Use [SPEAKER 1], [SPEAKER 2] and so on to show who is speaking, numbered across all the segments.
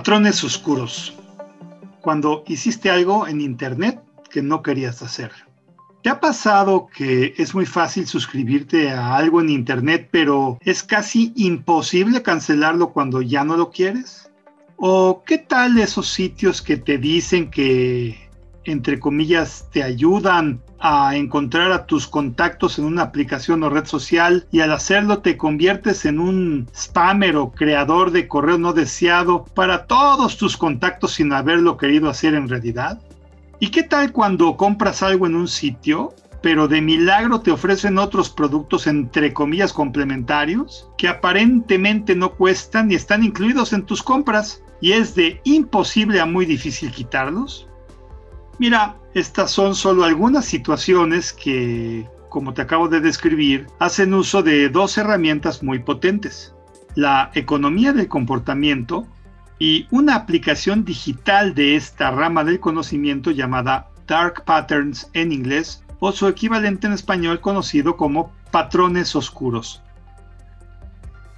[SPEAKER 1] Patrones oscuros. Cuando hiciste algo en Internet que no querías hacer. ¿Te ha pasado que es muy fácil suscribirte a algo en Internet, pero es casi imposible cancelarlo cuando ya no lo quieres? ¿O qué tal esos sitios que te dicen que entre comillas, te ayudan a encontrar a tus contactos en una aplicación o red social y al hacerlo te conviertes en un spammer o creador de correo no deseado para todos tus contactos sin haberlo querido hacer en realidad? ¿Y qué tal cuando compras algo en un sitio, pero de milagro te ofrecen otros productos entre comillas complementarios que aparentemente no cuestan y están incluidos en tus compras y es de imposible a muy difícil quitarlos? Mira, estas son solo algunas situaciones que, como te acabo de describir, hacen uso de dos herramientas muy potentes. La economía del comportamiento y una aplicación digital de esta rama del conocimiento llamada Dark Patterns en inglés o su equivalente en español conocido como patrones oscuros.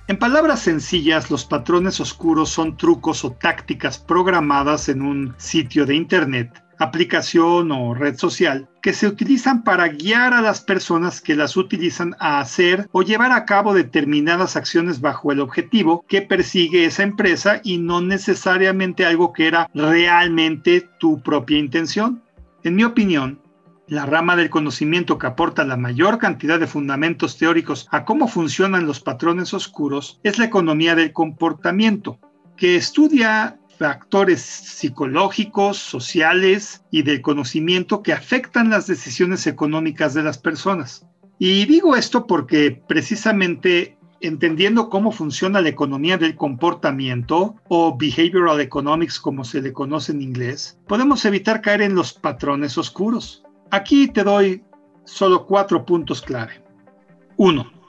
[SPEAKER 1] En palabras sencillas, los patrones oscuros son trucos o tácticas programadas en un sitio de Internet aplicación o red social que se utilizan para guiar a las personas que las utilizan a hacer o llevar a cabo determinadas acciones bajo el objetivo que persigue esa empresa y no necesariamente algo que era realmente tu propia intención. En mi opinión, la rama del conocimiento que aporta la mayor cantidad de fundamentos teóricos a cómo funcionan los patrones oscuros es la economía del comportamiento, que estudia factores psicológicos, sociales y del conocimiento que afectan las decisiones económicas de las personas. Y digo esto porque precisamente entendiendo cómo funciona la economía del comportamiento o behavioral economics como se le conoce en inglés, podemos evitar caer en los patrones oscuros. Aquí te doy solo cuatro puntos clave. 1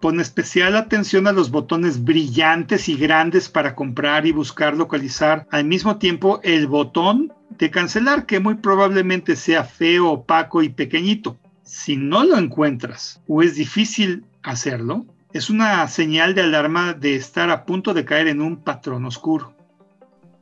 [SPEAKER 1] Pon especial atención a los botones brillantes y grandes para comprar y buscar localizar al mismo tiempo el botón de cancelar que muy probablemente sea feo, opaco y pequeñito. Si no lo encuentras o es difícil hacerlo, es una señal de alarma de estar a punto de caer en un patrón oscuro.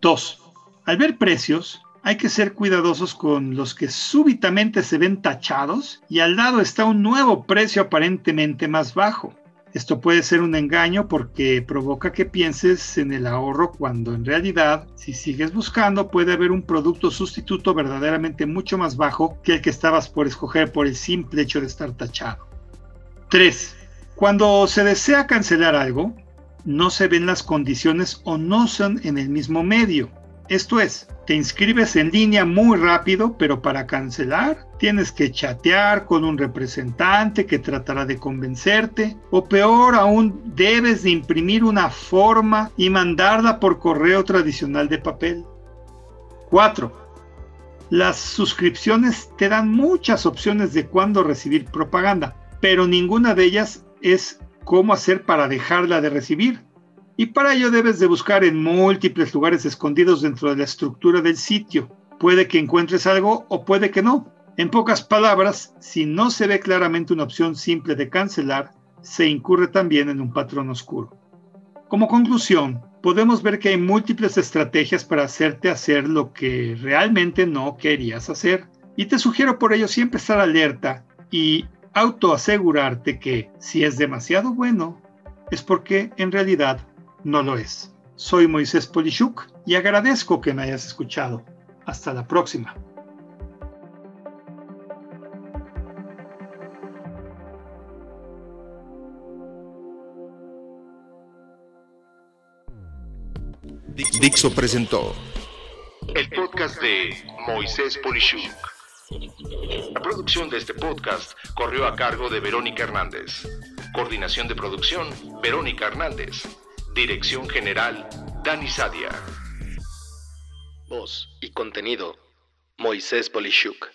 [SPEAKER 1] 2. Al ver precios, hay que ser cuidadosos con los que súbitamente se ven tachados y al lado está un nuevo precio aparentemente más bajo. Esto puede ser un engaño porque provoca que pienses en el ahorro cuando en realidad, si sigues buscando, puede haber un producto sustituto verdaderamente mucho más bajo que el que estabas por escoger por el simple hecho de estar tachado. 3. Cuando se desea cancelar algo, no se ven las condiciones o no son en el mismo medio. Esto es, te inscribes en línea muy rápido, pero para cancelar tienes que chatear con un representante que tratará de convencerte, o peor aún, debes de imprimir una forma y mandarla por correo tradicional de papel. 4. Las suscripciones te dan muchas opciones de cuándo recibir propaganda, pero ninguna de ellas es cómo hacer para dejarla de recibir. Y para ello debes de buscar en múltiples lugares escondidos dentro de la estructura del sitio. Puede que encuentres algo o puede que no. En pocas palabras, si no se ve claramente una opción simple de cancelar, se incurre también en un patrón oscuro. Como conclusión, podemos ver que hay múltiples estrategias para hacerte hacer lo que realmente no querías hacer. Y te sugiero por ello siempre estar alerta y autoasegurarte que si es demasiado bueno, es porque en realidad no lo es. Soy Moisés Polishuk y agradezco que me hayas escuchado. Hasta la próxima.
[SPEAKER 2] Dixo presentó el podcast de Moisés Polishuk. La producción de este podcast corrió a cargo de Verónica Hernández. Coordinación de producción, Verónica Hernández. Dirección General, Dani Sadia.
[SPEAKER 3] Voz y contenido, Moisés Polishuk.